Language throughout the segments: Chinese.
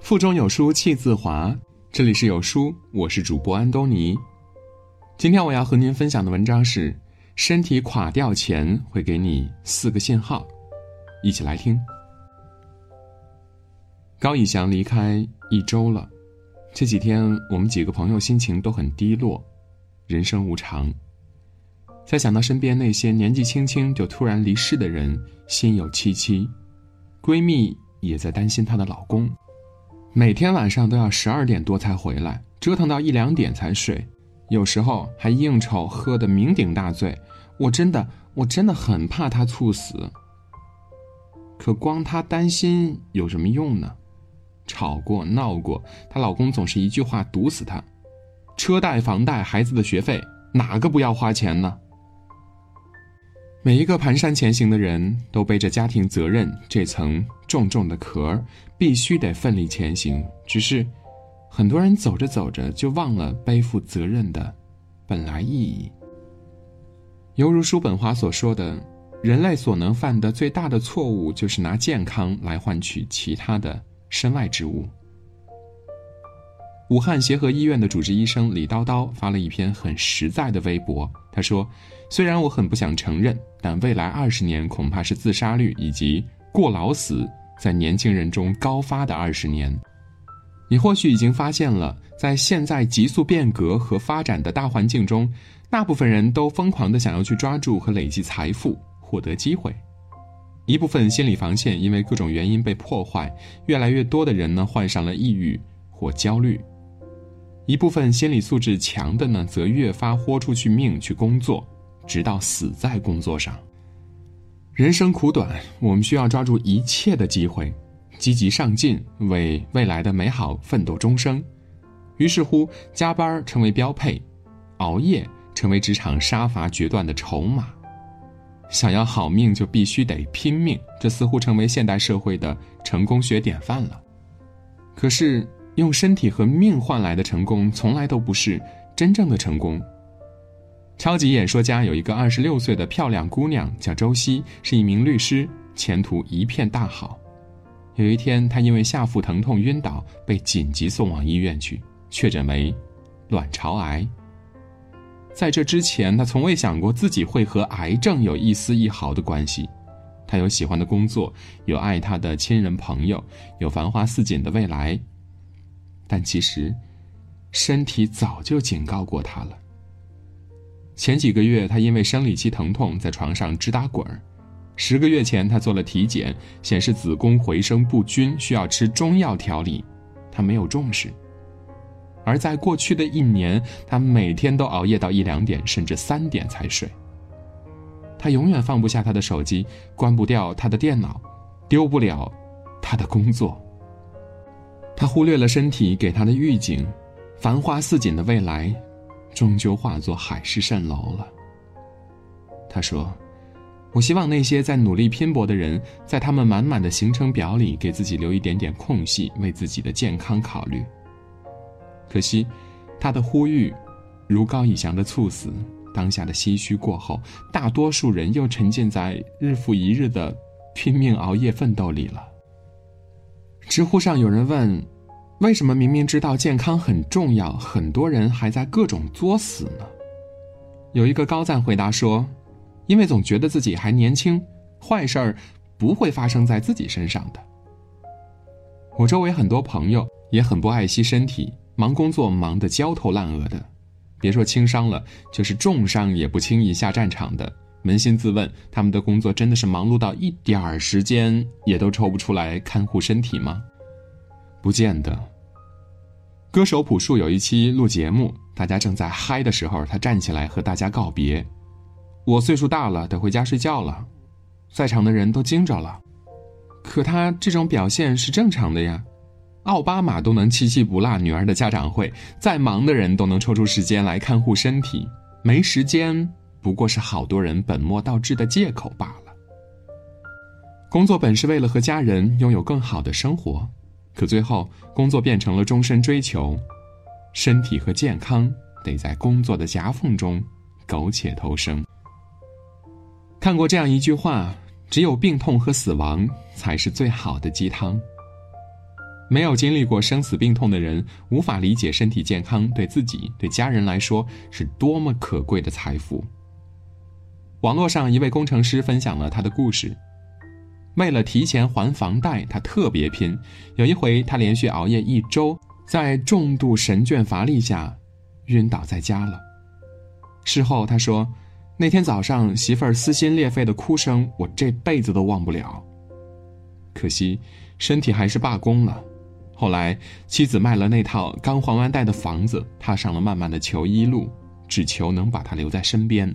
腹中有书气自华。这里是有书，我是主播安东尼。今天我要和您分享的文章是：身体垮掉前会给你四个信号，一起来听。高以翔离开一周了，这几天我们几个朋友心情都很低落。人生无常，再想到身边那些年纪轻轻就突然离世的人，心有戚戚。闺蜜也在担心她的老公。每天晚上都要十二点多才回来，折腾到一两点才睡，有时候还应酬喝得酩酊大醉。我真的，我真的很怕他猝死。可光她担心有什么用呢？吵过闹过，她老公总是一句话堵死她：车贷、房贷、孩子的学费，哪个不要花钱呢？每一个蹒跚前行的人都背着家庭责任这层重重的壳，必须得奋力前行。只是，很多人走着走着就忘了背负责任的本来意义。犹如叔本华所说的，人类所能犯的最大的错误，就是拿健康来换取其他的身外之物。武汉协和医院的主治医生李叨叨发了一篇很实在的微博。他说：“虽然我很不想承认，但未来二十年恐怕是自杀率以及过劳死在年轻人中高发的二十年。你或许已经发现了，在现在急速变革和发展的大环境中，大部分人都疯狂的想要去抓住和累积财富，获得机会。一部分心理防线因为各种原因被破坏，越来越多的人呢患上了抑郁或焦虑。”一部分心理素质强的呢，则越发豁出去命去工作，直到死在工作上。人生苦短，我们需要抓住一切的机会，积极上进，为未来的美好奋斗终生。于是乎，加班成为标配，熬夜成为职场杀伐决断的筹码。想要好命，就必须得拼命，这似乎成为现代社会的成功学典范了。可是。用身体和命换来的成功，从来都不是真正的成功。超级演说家有一个二十六岁的漂亮姑娘，叫周希，是一名律师，前途一片大好。有一天，她因为下腹疼痛晕倒，被紧急送往医院去，确诊为卵巢癌。在这之前，她从未想过自己会和癌症有一丝一毫的关系。她有喜欢的工作，有爱她的亲人朋友，有繁花似锦的未来。但其实，身体早就警告过他了。前几个月，他因为生理期疼痛在床上直打滚儿；十个月前，他做了体检，显示子宫回声不均，需要吃中药调理，他没有重视。而在过去的一年，他每天都熬夜到一两点，甚至三点才睡。他永远放不下他的手机，关不掉他的电脑，丢不了他的工作。他忽略了身体给他的预警，繁花似锦的未来，终究化作海市蜃楼了。他说：“我希望那些在努力拼搏的人，在他们满满的行程表里，给自己留一点点空隙，为自己的健康考虑。”可惜，他的呼吁，如高以翔的猝死，当下的唏嘘过后，大多数人又沉浸在日复一日的拼命熬夜奋斗里了。知乎上有人问：“为什么明明知道健康很重要，很多人还在各种作死呢？”有一个高赞回答说：“因为总觉得自己还年轻，坏事儿不会发生在自己身上的。”我周围很多朋友也很不爱惜身体，忙工作忙得焦头烂额的，别说轻伤了，就是重伤也不轻易下战场的。扪心自问，他们的工作真的是忙碌到一点儿时间也都抽不出来看护身体吗？不见得。歌手朴树有一期录节目，大家正在嗨的时候，他站起来和大家告别：“我岁数大了，得回家睡觉了。”在场的人都惊着了。可他这种表现是正常的呀。奥巴马都能七七不落女儿的家长会，再忙的人都能抽出时间来看护身体，没时间。不过是好多人本末倒置的借口罢了。工作本是为了和家人拥有更好的生活，可最后工作变成了终身追求，身体和健康得在工作的夹缝中苟且偷生。看过这样一句话：只有病痛和死亡才是最好的鸡汤。没有经历过生死病痛的人，无法理解身体健康对自己、对家人来说是多么可贵的财富。网络上一位工程师分享了他的故事：为了提前还房贷，他特别拼。有一回，他连续熬夜一周，在重度神倦乏力下，晕倒在家了。事后他说：“那天早上，媳妇儿撕心裂肺的哭声，我这辈子都忘不了。可惜，身体还是罢工了。”后来，妻子卖了那套刚还完贷的房子，踏上了漫漫的求医路，只求能把他留在身边。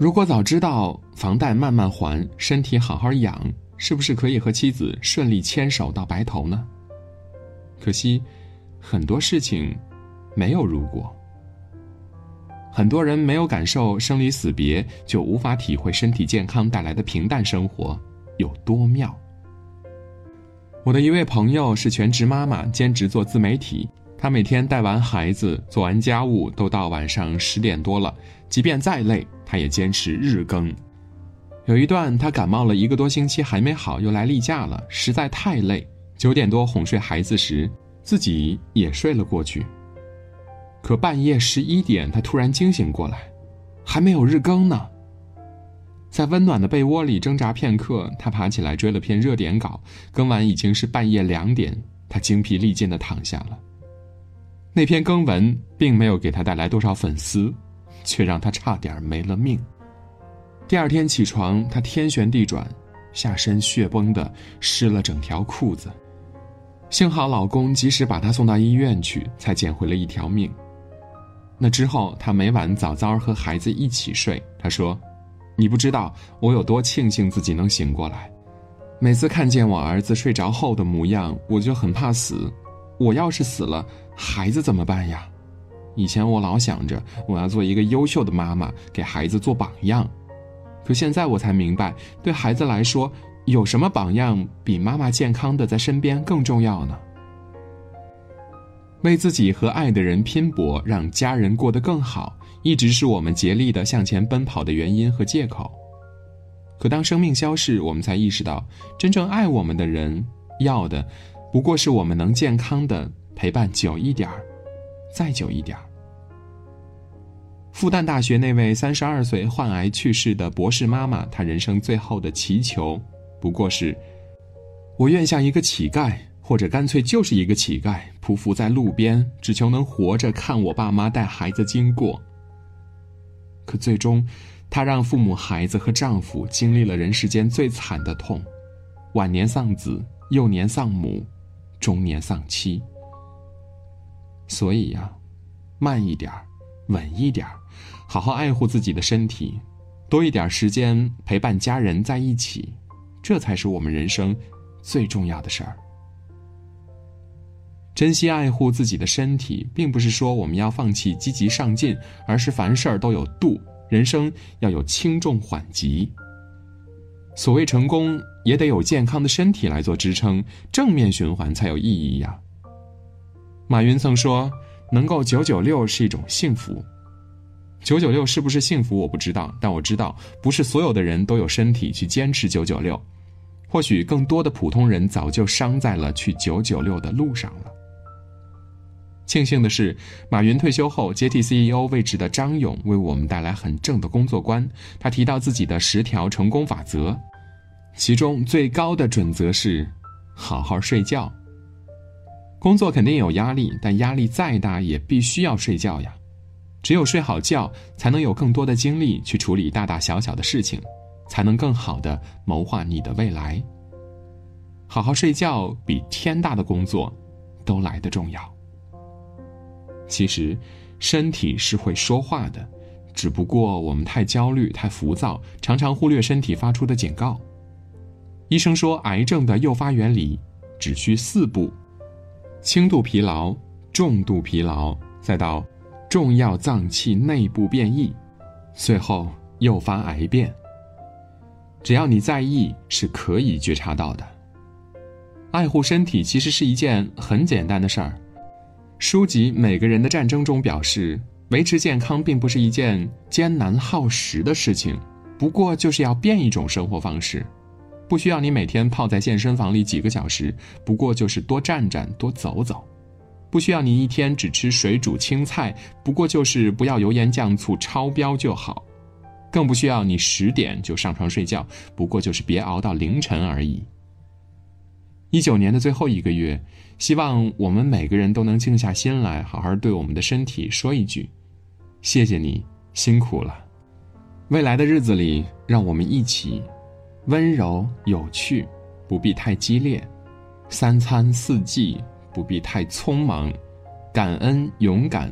如果早知道房贷慢慢还，身体好好养，是不是可以和妻子顺利牵手到白头呢？可惜，很多事情没有如果。很多人没有感受生离死别，就无法体会身体健康带来的平淡生活有多妙。我的一位朋友是全职妈妈，兼职做自媒体。她每天带完孩子、做完家务，都到晚上十点多了。即便再累，她也坚持日更。有一段，她感冒了一个多星期还没好，又来例假了，实在太累。九点多哄睡孩子时，自己也睡了过去。可半夜十一点，她突然惊醒过来，还没有日更呢。在温暖的被窝里挣扎片刻，他爬起来追了篇热点稿。更完已经是半夜两点，他精疲力尽的躺下了。那篇更文并没有给他带来多少粉丝，却让他差点没了命。第二天起床，他天旋地转，下身血崩的湿了整条裤子。幸好老公及时把他送到医院去，才捡回了一条命。那之后，他每晚早早和孩子一起睡。他说。你不知道我有多庆幸自己能醒过来，每次看见我儿子睡着后的模样，我就很怕死。我要是死了，孩子怎么办呀？以前我老想着我要做一个优秀的妈妈，给孩子做榜样。可现在我才明白，对孩子来说，有什么榜样比妈妈健康的在身边更重要呢？为自己和爱的人拼搏，让家人过得更好。一直是我们竭力的向前奔跑的原因和借口，可当生命消逝，我们才意识到，真正爱我们的人要的，不过是我们能健康的陪伴久一点儿，再久一点儿。复旦大学那位三十二岁患癌去世的博士妈妈，她人生最后的祈求，不过是，我愿像一个乞丐，或者干脆就是一个乞丐，匍匐在路边，只求能活着看我爸妈带孩子经过。可最终，她让父母、孩子和丈夫经历了人世间最惨的痛：晚年丧子，幼年丧母，中年丧妻。所以呀，慢一点稳一点好好爱护自己的身体，多一点时间陪伴家人在一起，这才是我们人生最重要的事儿。珍惜爱护自己的身体，并不是说我们要放弃积极上进，而是凡事都有度，人生要有轻重缓急。所谓成功，也得有健康的身体来做支撑，正面循环才有意义呀。马云曾说：“能够九九六是一种幸福。”九九六是不是幸福，我不知道，但我知道，不是所有的人都有身体去坚持九九六。或许更多的普通人早就伤在了去九九六的路上了。庆幸的是，马云退休后接替 CEO 位置的张勇为我们带来很正的工作观。他提到自己的十条成功法则，其中最高的准则是好好睡觉。工作肯定有压力，但压力再大也必须要睡觉呀。只有睡好觉，才能有更多的精力去处理大大小小的事情，才能更好的谋划你的未来。好好睡觉比天大的工作都来得重要。其实，身体是会说话的，只不过我们太焦虑、太浮躁，常常忽略身体发出的警告。医生说，癌症的诱发原理只需四步：轻度疲劳、重度疲劳，再到重要脏器内部变异，最后诱发癌变。只要你在意，是可以觉察到的。爱护身体其实是一件很简单的事儿。书籍《每个人的战争》中表示，维持健康并不是一件艰难耗时的事情，不过就是要变一种生活方式。不需要你每天泡在健身房里几个小时，不过就是多站站、多走走；不需要你一天只吃水煮青菜，不过就是不要油盐酱醋超标就好；更不需要你十点就上床睡觉，不过就是别熬到凌晨而已。一九年的最后一个月，希望我们每个人都能静下心来，好好对我们的身体说一句：“谢谢你辛苦了。”未来的日子里，让我们一起。温柔有趣，不必太激烈；三餐四季，不必太匆忙；感恩勇敢，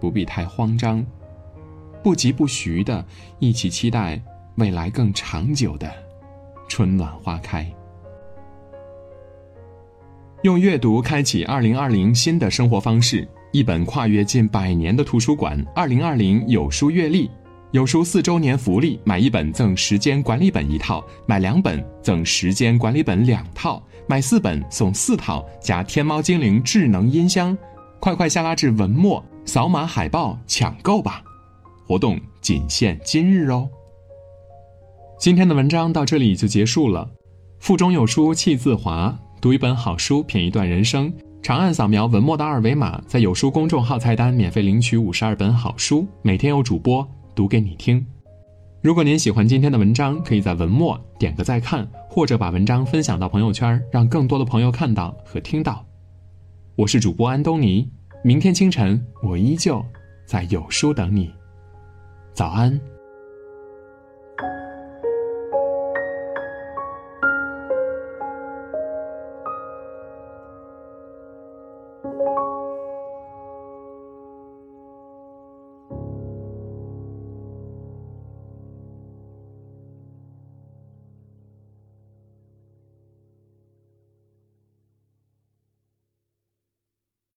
不必太慌张；不急不徐的，一起期待未来更长久的春暖花开。用阅读开启二零二零新的生活方式，一本跨越近百年的图书馆——二零二零有书阅历。有书四周年福利，买一本赠时间管理本一套，买两本赠时间管理本两套，买四本送四套加天猫精灵智能音箱。快快下拉至文末，扫码海报抢购吧！活动仅限今日哦。今天的文章到这里就结束了。腹中有书气自华，读一本好书，品一段人生。长按扫描文末的二维码，在有书公众号菜单免费领取五十二本好书，每天有主播。读给你听。如果您喜欢今天的文章，可以在文末点个再看，或者把文章分享到朋友圈，让更多的朋友看到和听到。我是主播安东尼，明天清晨我依旧在有书等你。早安。